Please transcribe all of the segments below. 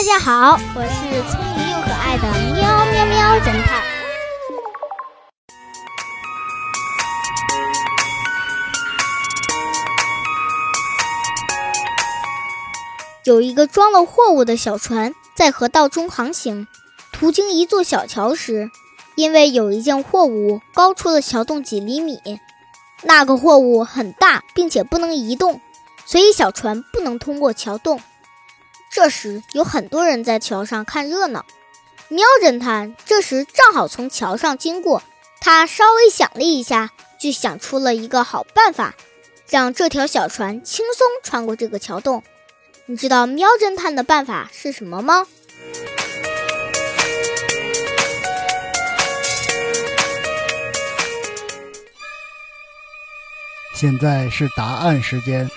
大家好，我是聪明又可爱的喵喵喵侦探。有一个装了货物的小船在河道中航行，途经一座小桥时，因为有一件货物高出了桥洞几厘米，那个货物很大，并且不能移动，所以小船不能通过桥洞。这时有很多人在桥上看热闹，喵侦探这时正好从桥上经过，他稍微想了一下，就想出了一个好办法，让这条小船轻松穿过这个桥洞。你知道喵侦探的办法是什么吗？现在是答案时间。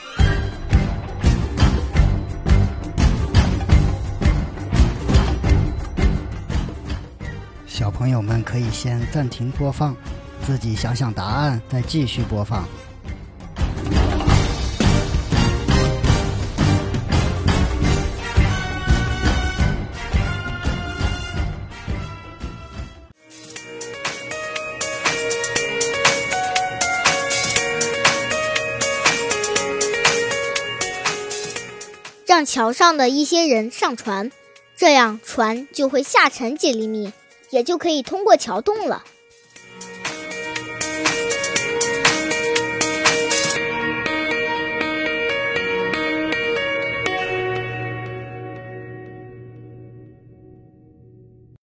小朋友们可以先暂停播放，自己想想答案，再继续播放。让桥上的一些人上船，这样船就会下沉几厘米，也就可以通过桥洞了。